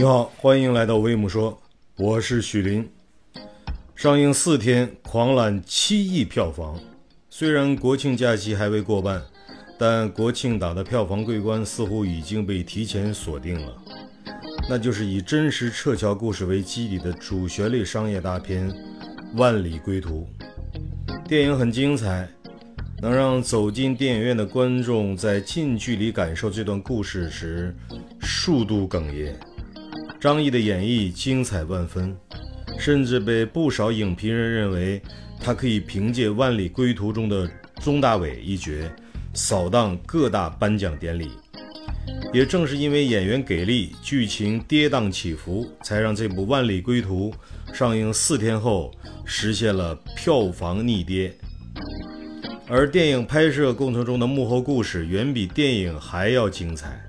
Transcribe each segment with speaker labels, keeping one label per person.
Speaker 1: 你好，欢迎来到威姆说，我是许林。上映四天，狂揽七亿票房。虽然国庆假期还未过半，但国庆档的票房桂冠似乎已经被提前锁定了。那就是以真实撤侨故事为基底的主旋律商业大片《万里归途》。电影很精彩，能让走进电影院的观众在近距离感受这段故事时，数度哽咽。张译的演绎精彩万分，甚至被不少影评人认为他可以凭借《万里归途》中的钟大伟一角，扫荡各大颁奖典礼。也正是因为演员给力，剧情跌宕起伏，才让这部《万里归途》上映四天后实现了票房逆跌。而电影拍摄过程中的幕后故事，远比电影还要精彩。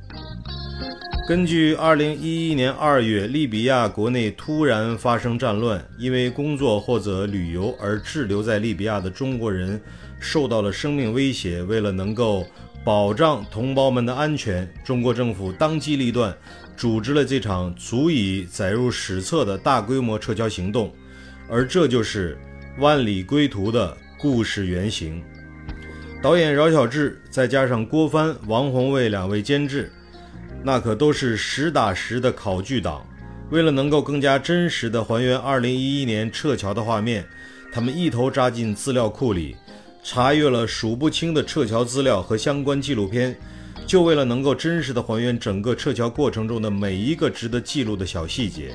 Speaker 1: 根据2011年2月利比亚国内突然发生战乱，因为工作或者旅游而滞留在利比亚的中国人受到了生命威胁。为了能够保障同胞们的安全，中国政府当机立断，组织了这场足以载入史册的大规模撤侨行动。而这就是《万里归途》的故事原型。导演饶晓志，再加上郭帆、王宏卫两位监制。那可都是实打实的考据党。为了能够更加真实地还原2011年撤侨的画面，他们一头扎进资料库里，查阅了数不清的撤侨资料和相关纪录片，就为了能够真实地还原整个撤侨过程中的每一个值得记录的小细节，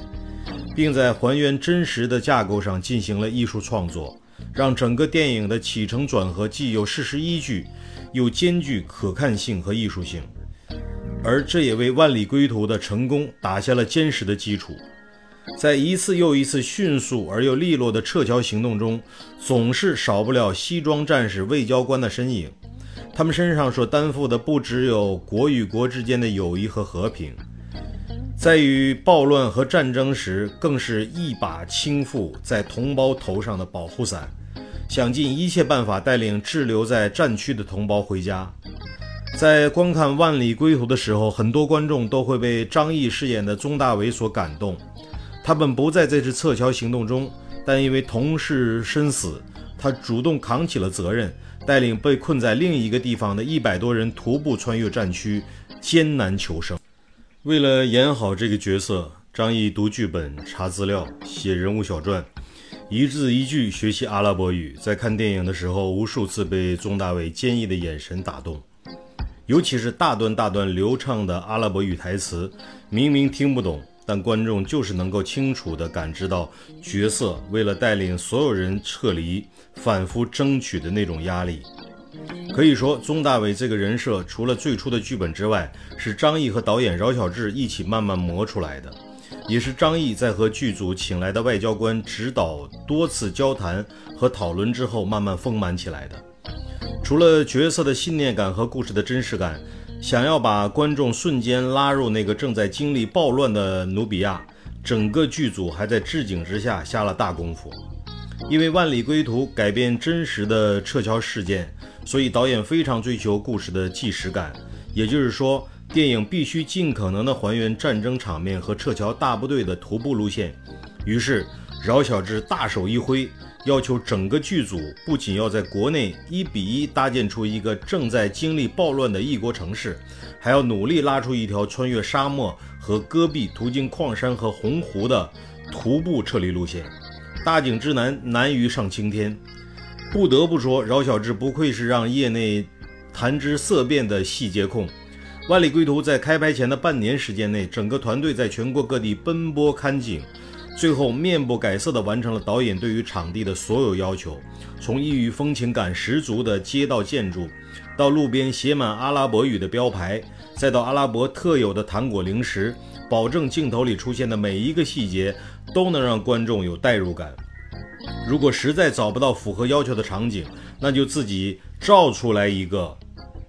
Speaker 1: 并在还原真实的架构上进行了艺术创作，让整个电影的起承转合既有事实依据，又兼具可看性和艺术性。而这也为《万里归途》的成功打下了坚实的基础。在一次又一次迅速而又利落的撤侨行动中，总是少不了西装战士、外交官的身影。他们身上所担负的不只有国与国之间的友谊和和平，在与暴乱和战争时，更是一把倾覆在同胞头上的保护伞，想尽一切办法带领滞留在战区的同胞回家。在观看《万里归途》的时候，很多观众都会被张译饰演的宗大伟所感动。他本不在这次撤侨行动中，但因为同事身死，他主动扛起了责任，带领被困在另一个地方的一百多人徒步穿越战区，艰难求生。为了演好这个角色，张译读剧本、查资料、写人物小传，一字一句学习阿拉伯语。在看电影的时候，无数次被宗大伟坚毅的眼神打动。尤其是大段大段流畅的阿拉伯语台词，明明听不懂，但观众就是能够清楚地感知到角色为了带领所有人撤离，反复争取的那种压力。可以说，宗大伟这个人设，除了最初的剧本之外，是张译和导演饶晓志一起慢慢磨出来的，也是张译在和剧组请来的外交官指导多次交谈和讨论之后，慢慢丰满起来的。除了角色的信念感和故事的真实感，想要把观众瞬间拉入那个正在经历暴乱的努比亚，整个剧组还在置景之下下了大功夫。因为《万里归途》改编真实的撤侨事件，所以导演非常追求故事的纪实感，也就是说，电影必须尽可能的还原战争场面和撤侨大部队的徒步路线。于是，饶晓志大手一挥。要求整个剧组不仅要在国内一比一搭建出一个正在经历暴乱的异国城市，还要努力拉出一条穿越沙漠和戈壁、途经矿山和洪湖的徒步撤离路线。大景之难，难于上青天。不得不说，饶晓志不愧是让业内谈之色变的细节控。《万里归途》在开拍前的半年时间内，整个团队在全国各地奔波看景。最后面不改色地完成了导演对于场地的所有要求，从异域风情感十足的街道建筑，到路边写满阿拉伯语的标牌，再到阿拉伯特有的糖果零食，保证镜头里出现的每一个细节都能让观众有代入感。如果实在找不到符合要求的场景，那就自己照出来一个。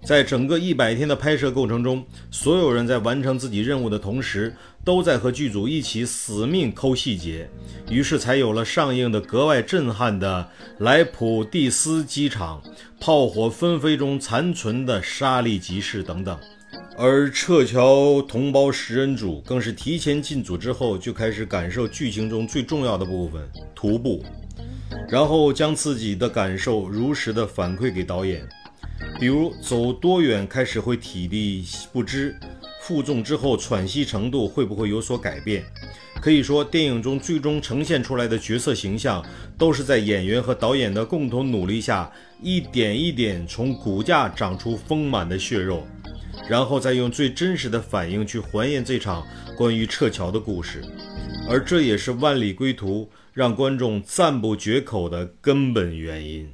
Speaker 1: 在整个一百天的拍摄过程中，所有人在完成自己任务的同时，都在和剧组一起死命抠细节，于是才有了上映的格外震撼的莱普蒂斯机场炮火纷飞中残存的沙利集市等等。而撤侨同胞食人族更是提前进组之后就开始感受剧情中最重要的部分——徒步，然后将自己的感受如实的反馈给导演。比如走多远开始会体力不支，负重之后喘息程度会不会有所改变？可以说，电影中最终呈现出来的角色形象，都是在演员和导演的共同努力下，一点一点从骨架长出丰满的血肉。然后再用最真实的反应去还原这场关于撤侨的故事，而这也是《万里归途》让观众赞不绝口的根本原因。